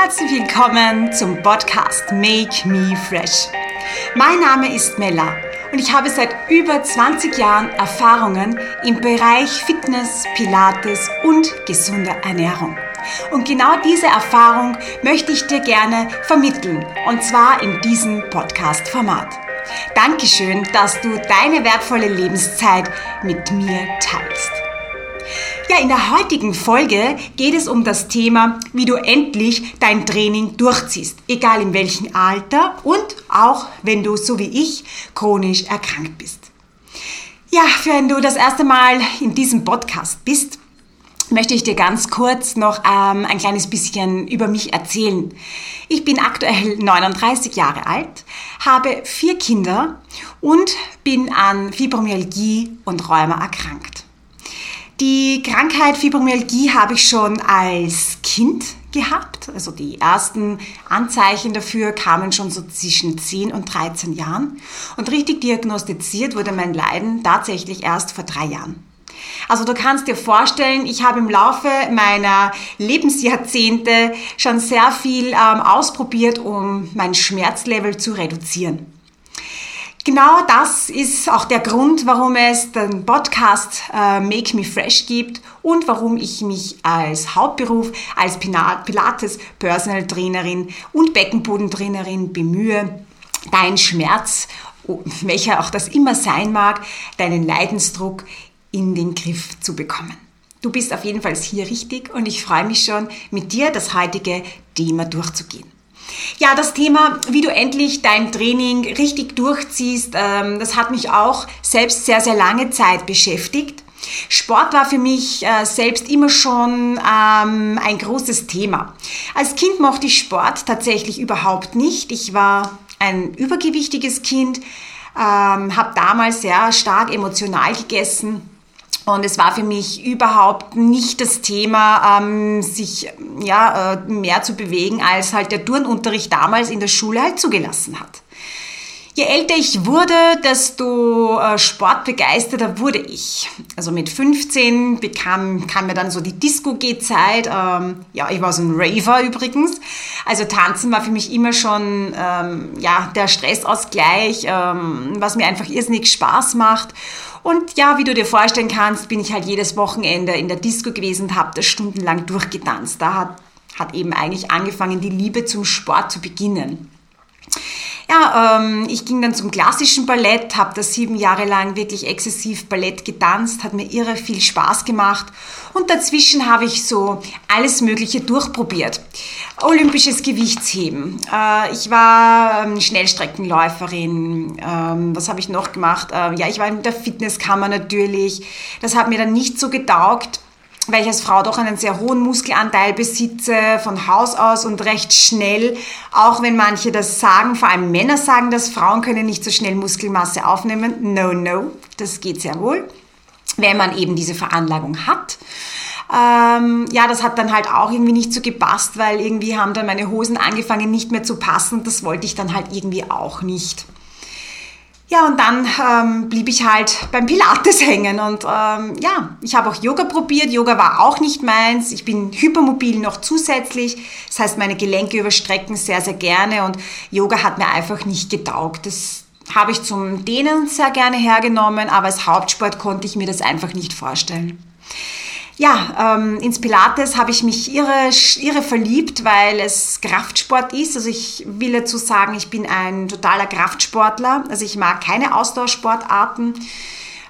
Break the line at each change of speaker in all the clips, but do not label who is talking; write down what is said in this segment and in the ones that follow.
Herzlich willkommen zum Podcast Make Me Fresh. Mein Name ist Mella und ich habe seit über 20 Jahren Erfahrungen im Bereich Fitness, Pilates und gesunder Ernährung. Und genau diese Erfahrung möchte ich dir gerne vermitteln und zwar in diesem Podcast-Format. Dankeschön, dass du deine wertvolle Lebenszeit mit mir teilst. Ja, in der heutigen Folge geht es um das Thema, wie du endlich dein Training durchziehst, egal in welchem Alter und auch wenn du, so wie ich, chronisch erkrankt bist. Ja, wenn du das erste Mal in diesem Podcast bist, möchte ich dir ganz kurz noch ähm, ein kleines bisschen über mich erzählen. Ich bin aktuell 39 Jahre alt, habe vier Kinder und bin an Fibromyalgie und Rheuma erkrankt. Die Krankheit Fibromyalgie habe ich schon als Kind gehabt. Also die ersten Anzeichen dafür kamen schon so zwischen 10 und 13 Jahren. Und richtig diagnostiziert wurde mein Leiden tatsächlich erst vor drei Jahren. Also du kannst dir vorstellen, ich habe im Laufe meiner Lebensjahrzehnte schon sehr viel ähm, ausprobiert, um mein Schmerzlevel zu reduzieren. Genau das ist auch der Grund, warum es den Podcast äh, Make Me Fresh gibt und warum ich mich als Hauptberuf als Pilates Personal Trainerin und Beckenbodentrainerin bemühe, deinen Schmerz, welcher auch das immer sein mag, deinen Leidensdruck in den Griff zu bekommen. Du bist auf jeden Fall hier richtig und ich freue mich schon, mit dir das heutige Thema durchzugehen. Ja, das Thema, wie du endlich dein Training richtig durchziehst, ähm, das hat mich auch selbst sehr, sehr lange Zeit beschäftigt. Sport war für mich äh, selbst immer schon ähm, ein großes Thema. Als Kind mochte ich Sport tatsächlich überhaupt nicht. Ich war ein übergewichtiges Kind, ähm, habe damals sehr stark emotional gegessen und es war für mich überhaupt nicht das Thema, ähm, sich ja, äh, mehr zu bewegen, als halt der Turnunterricht damals in der Schule halt zugelassen hat. Je älter ich wurde, desto äh, sportbegeisterter wurde ich. Also mit 15 bekam, kam mir dann so die Disco-G-Zeit. Ähm, ja, ich war so ein Raver übrigens. Also tanzen war für mich immer schon ähm, ja, der Stressausgleich, ähm, was mir einfach irrsinnig Spaß macht. Und ja, wie du dir vorstellen kannst, bin ich halt jedes Wochenende in der Disco gewesen und habe das stundenlang durchgetanzt. Da hat, hat eben eigentlich angefangen, die Liebe zum Sport zu beginnen. Ja, ähm, ich ging dann zum klassischen Ballett, habe da sieben Jahre lang wirklich exzessiv Ballett getanzt, hat mir irre viel Spaß gemacht und dazwischen habe ich so alles Mögliche durchprobiert. Olympisches Gewichtsheben, äh, ich war ähm, Schnellstreckenläuferin, ähm, was habe ich noch gemacht? Äh, ja, ich war in der Fitnesskammer natürlich, das hat mir dann nicht so getaugt weil ich als Frau doch einen sehr hohen Muskelanteil besitze, von Haus aus und recht schnell, auch wenn manche das sagen, vor allem Männer sagen, dass Frauen können nicht so schnell Muskelmasse aufnehmen. No, no, das geht sehr wohl, wenn man eben diese Veranlagung hat. Ähm, ja, das hat dann halt auch irgendwie nicht so gepasst, weil irgendwie haben dann meine Hosen angefangen nicht mehr zu passen. Das wollte ich dann halt irgendwie auch nicht. Ja, und dann ähm, blieb ich halt beim Pilates hängen und ähm, ja, ich habe auch Yoga probiert. Yoga war auch nicht meins. Ich bin hypermobil noch zusätzlich. Das heißt, meine Gelenke überstrecken sehr, sehr gerne und Yoga hat mir einfach nicht getaugt. Das habe ich zum Dehnen sehr gerne hergenommen, aber als Hauptsport konnte ich mir das einfach nicht vorstellen. Ja, ähm, ins Pilates habe ich mich irre, irre verliebt, weil es Kraftsport ist. Also ich will dazu sagen, ich bin ein totaler Kraftsportler. Also ich mag keine Ausdauersportarten.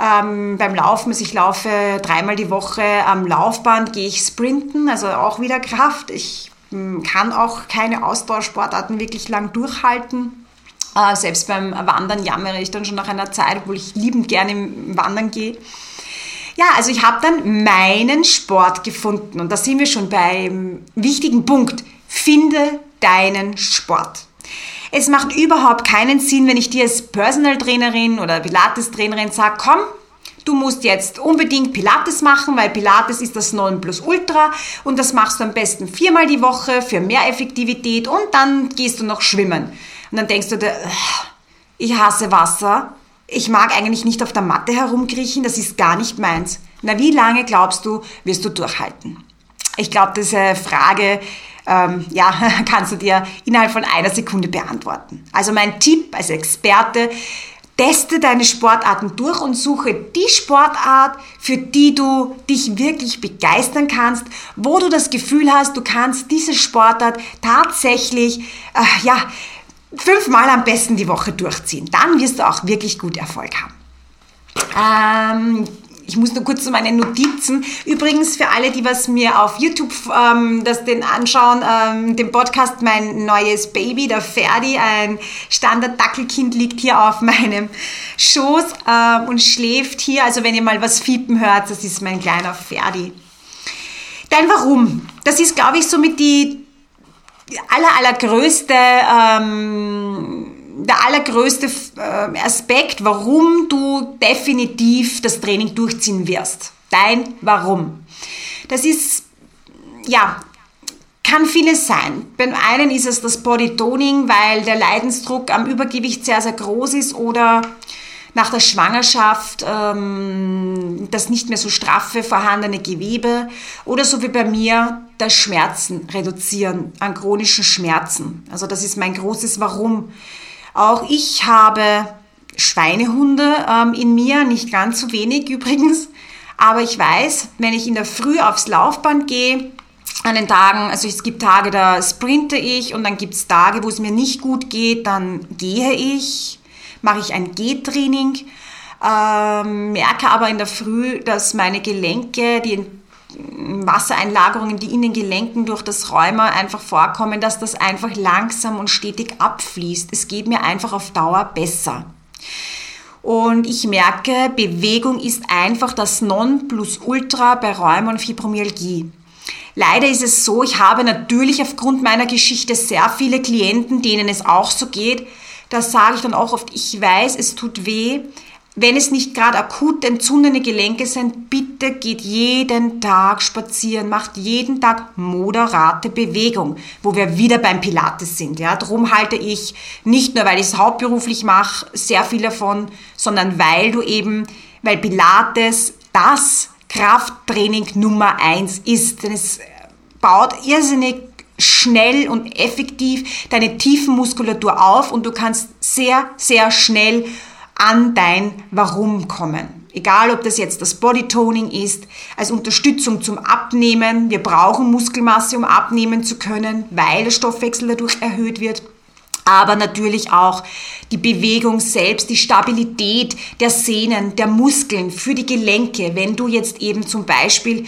Ähm, beim Laufen, also ich laufe dreimal die Woche am Laufband, gehe ich sprinten, also auch wieder Kraft. Ich hm, kann auch keine Ausdauersportarten wirklich lang durchhalten. Äh, selbst beim Wandern jammere ich dann schon nach einer Zeit, obwohl ich liebend gerne im Wandern gehe. Ja, also ich habe dann meinen Sport gefunden und da sind wir schon beim wichtigen Punkt. Finde deinen Sport. Es macht überhaupt keinen Sinn, wenn ich dir als Personal Trainerin oder Pilates Trainerin sage, komm, du musst jetzt unbedingt Pilates machen, weil Pilates ist das Nonplusultra und das machst du am besten viermal die Woche für mehr Effektivität und dann gehst du noch schwimmen. Und dann denkst du dir, ich hasse Wasser, ich mag eigentlich nicht auf der Matte herumkriechen, das ist gar nicht meins. Na, wie lange glaubst du, wirst du durchhalten? Ich glaube, diese Frage ähm, ja, kannst du dir innerhalb von einer Sekunde beantworten. Also mein Tipp als Experte, teste deine Sportarten durch und suche die Sportart, für die du dich wirklich begeistern kannst, wo du das Gefühl hast, du kannst diese Sportart tatsächlich, äh, ja, fünfmal am besten die Woche durchziehen. Dann wirst du auch wirklich gut Erfolg haben. Ähm, ich muss nur kurz zu meinen Notizen. Übrigens für alle, die was mir auf YouTube ähm, das den anschauen, ähm, den Podcast mein neues Baby, der Ferdi, ein Standard-Dackelkind liegt hier auf meinem Schoß ähm, und schläft hier. Also wenn ihr mal was fiepen hört, das ist mein kleiner Ferdi. Dein Warum, das ist glaube ich somit die aller allergrößte ähm, der allergrößte äh, Aspekt, warum du definitiv das Training durchziehen wirst. Dein Warum. Das ist, ja, kann vieles sein. Beim einen ist es das Bodytoning, weil der Leidensdruck am Übergewicht sehr, sehr groß ist oder nach der Schwangerschaft ähm, das nicht mehr so straffe vorhandene Gewebe oder so wie bei mir das Schmerzen reduzieren an chronischen Schmerzen. Also das ist mein großes Warum. Auch ich habe Schweinehunde ähm, in mir, nicht ganz so wenig übrigens. Aber ich weiß, wenn ich in der Früh aufs Laufband gehe, an den Tagen, also es gibt Tage, da sprinte ich und dann gibt es Tage, wo es mir nicht gut geht, dann gehe ich, mache ich ein Gehtraining, ähm, merke aber in der Früh, dass meine Gelenke, die Wassereinlagerungen, die in den Gelenken durch das Rheuma einfach vorkommen, dass das einfach langsam und stetig abfließt. Es geht mir einfach auf Dauer besser. Und ich merke, Bewegung ist einfach das Nonplusultra bei Rheuma und Fibromyalgie. Leider ist es so, ich habe natürlich aufgrund meiner Geschichte sehr viele Klienten, denen es auch so geht. Da sage ich dann auch oft, ich weiß, es tut weh, wenn es nicht gerade akut entzündete Gelenke sind, bitte geht jeden Tag spazieren, macht jeden Tag moderate Bewegung, wo wir wieder beim Pilates sind. Ja, drum halte ich nicht nur, weil ich es hauptberuflich mache, sehr viel davon, sondern weil du eben, weil Pilates das Krafttraining Nummer eins ist. Denn es baut irrsinnig schnell und effektiv deine Tiefenmuskulatur auf und du kannst sehr, sehr schnell an dein Warum kommen. Egal, ob das jetzt das Bodytoning ist, als Unterstützung zum Abnehmen. Wir brauchen Muskelmasse, um abnehmen zu können, weil der Stoffwechsel dadurch erhöht wird. Aber natürlich auch die Bewegung selbst, die Stabilität der Sehnen, der Muskeln für die Gelenke. Wenn du jetzt eben zum Beispiel,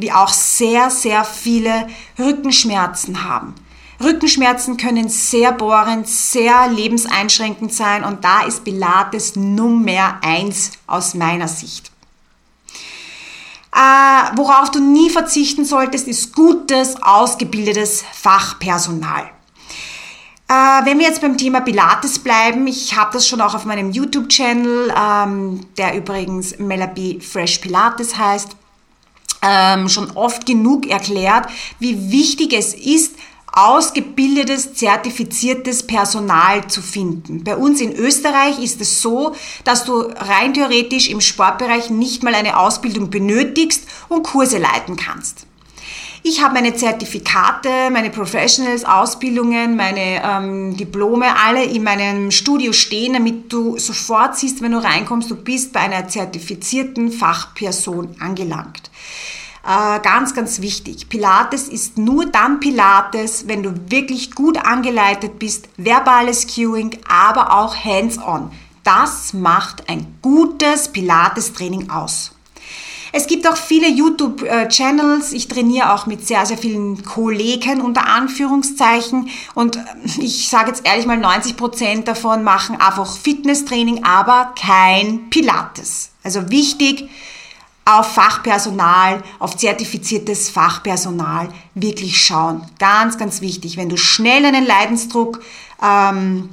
wie auch sehr, sehr viele Rückenschmerzen haben Rückenschmerzen können sehr bohrend, sehr lebenseinschränkend sein und da ist Pilates Nummer eins aus meiner Sicht. Äh, worauf du nie verzichten solltest, ist gutes, ausgebildetes Fachpersonal. Äh, wenn wir jetzt beim Thema Pilates bleiben, ich habe das schon auch auf meinem YouTube-Channel, ähm, der übrigens Melabie Fresh Pilates heißt, ähm, schon oft genug erklärt, wie wichtig es ist, ausgebildetes, zertifiziertes Personal zu finden. Bei uns in Österreich ist es so, dass du rein theoretisch im Sportbereich nicht mal eine Ausbildung benötigst und Kurse leiten kannst. Ich habe meine Zertifikate, meine Professionals, Ausbildungen, meine ähm, Diplome alle in meinem Studio stehen, damit du sofort siehst, wenn du reinkommst, du bist bei einer zertifizierten Fachperson angelangt. Äh, ganz, ganz wichtig. Pilates ist nur dann Pilates, wenn du wirklich gut angeleitet bist, verbales Cueing, aber auch hands-on. Das macht ein gutes Pilates-Training aus. Es gibt auch viele YouTube-Channels. Ich trainiere auch mit sehr, sehr vielen Kollegen unter Anführungszeichen. Und äh, ich sage jetzt ehrlich mal, 90 Prozent davon machen einfach Fitnesstraining, aber kein Pilates. Also wichtig, auf Fachpersonal, auf zertifiziertes Fachpersonal wirklich schauen. Ganz, ganz wichtig. Wenn du schnell einen Leidensdruck, ähm,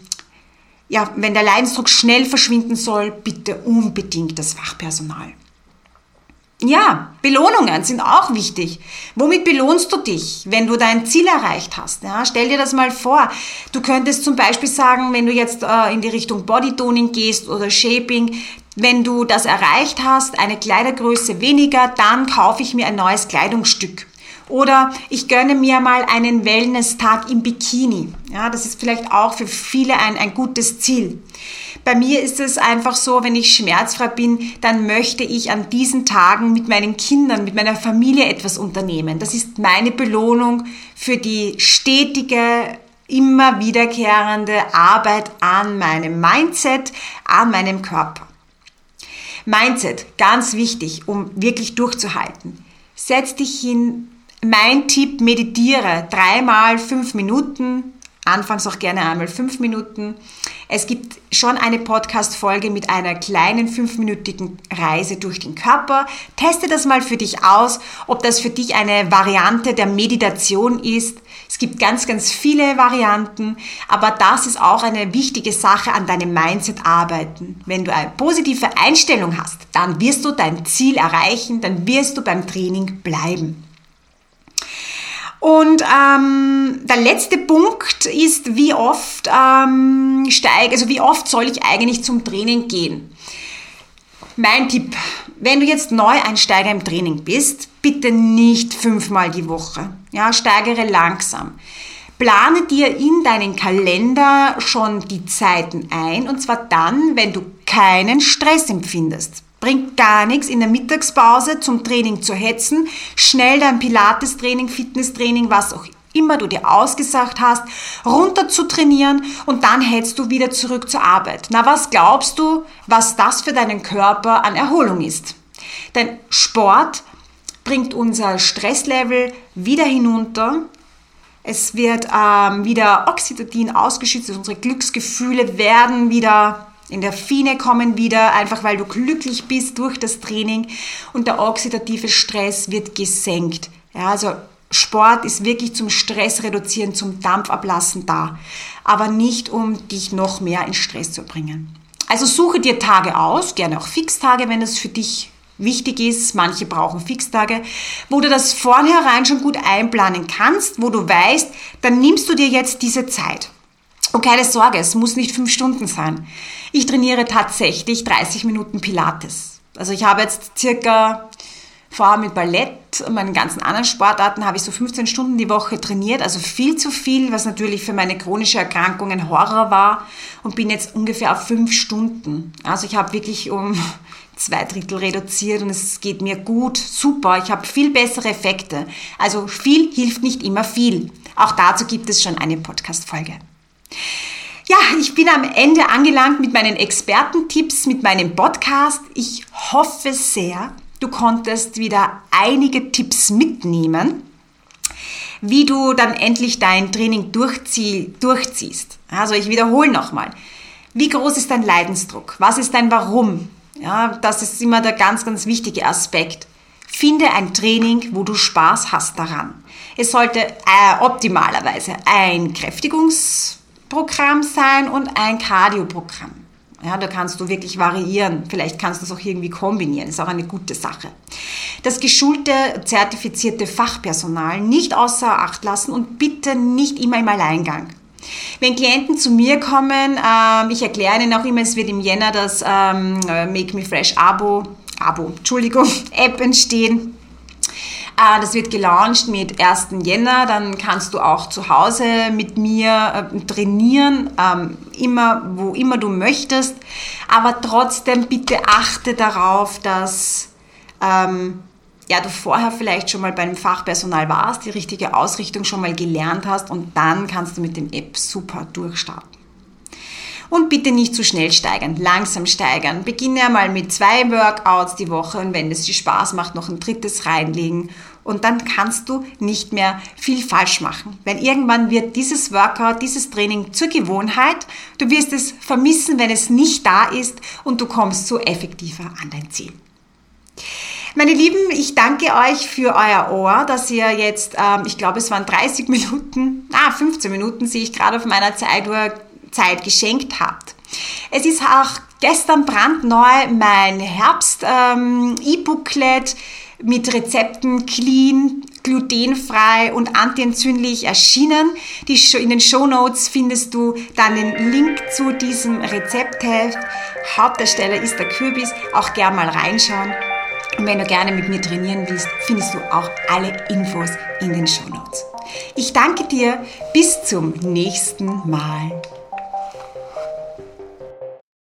ja, wenn der Leidensdruck schnell verschwinden soll, bitte unbedingt das Fachpersonal. Ja, Belohnungen sind auch wichtig. Womit belohnst du dich, wenn du dein Ziel erreicht hast? Ja, stell dir das mal vor. Du könntest zum Beispiel sagen, wenn du jetzt äh, in die Richtung Bodytoning gehst oder Shaping, wenn du das erreicht hast, eine Kleidergröße weniger, dann kaufe ich mir ein neues Kleidungsstück. Oder ich gönne mir mal einen Wellness-Tag im Bikini. Ja, das ist vielleicht auch für viele ein, ein gutes Ziel. Bei mir ist es einfach so, wenn ich schmerzfrei bin, dann möchte ich an diesen Tagen mit meinen Kindern, mit meiner Familie etwas unternehmen. Das ist meine Belohnung für die stetige, immer wiederkehrende Arbeit an meinem Mindset, an meinem Körper. Mindset, ganz wichtig, um wirklich durchzuhalten. Setz dich hin. Mein Tipp, meditiere dreimal fünf Minuten. Anfangs auch gerne einmal fünf Minuten. Es gibt schon eine Podcast-Folge mit einer kleinen fünfminütigen Reise durch den Körper. Teste das mal für dich aus, ob das für dich eine Variante der Meditation ist. Es gibt ganz, ganz viele Varianten, aber das ist auch eine wichtige Sache an deinem Mindset arbeiten. Wenn du eine positive Einstellung hast, dann wirst du dein Ziel erreichen, dann wirst du beim Training bleiben. Und ähm, der letzte Punkt ist, wie oft ähm, steige, also wie oft soll ich eigentlich zum Training gehen? Mein Tipp, wenn du jetzt Neueinsteiger im Training bist, bitte nicht fünfmal die Woche. Ja, steigere langsam. Plane dir in deinen Kalender schon die Zeiten ein und zwar dann, wenn du keinen Stress empfindest. Bringt gar nichts, in der Mittagspause zum Training zu hetzen, schnell dein Pilates-Training, Fitness-Training, was auch immer du dir ausgesagt hast, runter zu trainieren und dann hetzt du wieder zurück zur Arbeit. Na, was glaubst du, was das für deinen Körper an Erholung ist? Denn Sport bringt unser Stresslevel wieder hinunter. Es wird ähm, wieder Oxytocin ausgeschüttet, unsere Glücksgefühle werden wieder in der Fine kommen wieder, einfach weil du glücklich bist durch das Training und der oxidative Stress wird gesenkt. Ja, also Sport ist wirklich zum Stress reduzieren, zum Dampfablassen da, aber nicht um dich noch mehr in Stress zu bringen. Also suche dir Tage aus, gerne auch Fixtage, wenn es für dich wichtig ist. Manche brauchen Fixtage, wo du das vornherein schon gut einplanen kannst, wo du weißt, dann nimmst du dir jetzt diese Zeit. Und keine Sorge, es muss nicht fünf Stunden sein. Ich trainiere tatsächlich 30 Minuten Pilates. Also ich habe jetzt circa vorher mit Ballett und meinen ganzen anderen Sportarten habe ich so 15 Stunden die Woche trainiert, also viel zu viel, was natürlich für meine chronische Erkrankung ein Horror war und bin jetzt ungefähr auf fünf Stunden. Also ich habe wirklich um zwei Drittel reduziert und es geht mir gut, super, ich habe viel bessere Effekte. Also viel hilft nicht immer viel. Auch dazu gibt es schon eine Podcast-Folge. Ja, ich bin am Ende angelangt mit meinen Expertentipps, mit meinem Podcast. Ich hoffe sehr, du konntest wieder einige Tipps mitnehmen, wie du dann endlich dein Training durchzie durchziehst. Also ich wiederhole nochmal. Wie groß ist dein Leidensdruck? Was ist dein Warum? Ja, das ist immer der ganz, ganz wichtige Aspekt. Finde ein Training, wo du Spaß hast daran. Es sollte äh, optimalerweise ein Kräftigungs Programm sein und ein Cardio-Programm. Ja, da kannst du wirklich variieren. Vielleicht kannst du es auch irgendwie kombinieren. Ist auch eine gute Sache. Das geschulte, zertifizierte Fachpersonal nicht außer Acht lassen und bitte nicht immer im Alleingang. Wenn Klienten zu mir kommen, ähm, ich erkläre ihnen auch immer, es wird im Jänner das ähm, Make Me Fresh Abo, Abo, Entschuldigung, App entstehen. Äh, das wird gelauncht mit 1. Jänner. Dann kannst du auch zu Hause mit mir äh, trainieren, ähm, immer, wo immer du möchtest. Aber trotzdem bitte achte darauf, dass ähm, ja, du vorher vielleicht schon mal beim Fachpersonal warst, die richtige Ausrichtung schon mal gelernt hast und dann kannst du mit dem App super durchstarten. Und bitte nicht zu schnell steigern, langsam steigern. Beginne einmal mit zwei Workouts die Woche und wenn es dir Spaß macht, noch ein drittes reinlegen. Und dann kannst du nicht mehr viel falsch machen. Weil irgendwann wird dieses Workout, dieses Training zur Gewohnheit. Du wirst es vermissen, wenn es nicht da ist und du kommst so effektiver an dein Ziel. Meine Lieben, ich danke euch für euer Ohr, dass ihr jetzt, ähm, ich glaube, es waren 30 Minuten, ah, 15 Minuten sehe ich gerade auf meiner Zeituhr Zeit geschenkt habt. Es ist auch gestern brandneu mein Herbst-E-Booklet mit Rezepten clean, glutenfrei und antientzündlich erschienen. In den Show Notes findest du dann den Link zu diesem Rezeptheft. Hauptdarsteller ist der Kürbis. Auch gern mal reinschauen. Und wenn du gerne mit mir trainieren willst, findest du auch alle Infos in den Show Notes. Ich danke dir. Bis zum nächsten Mal.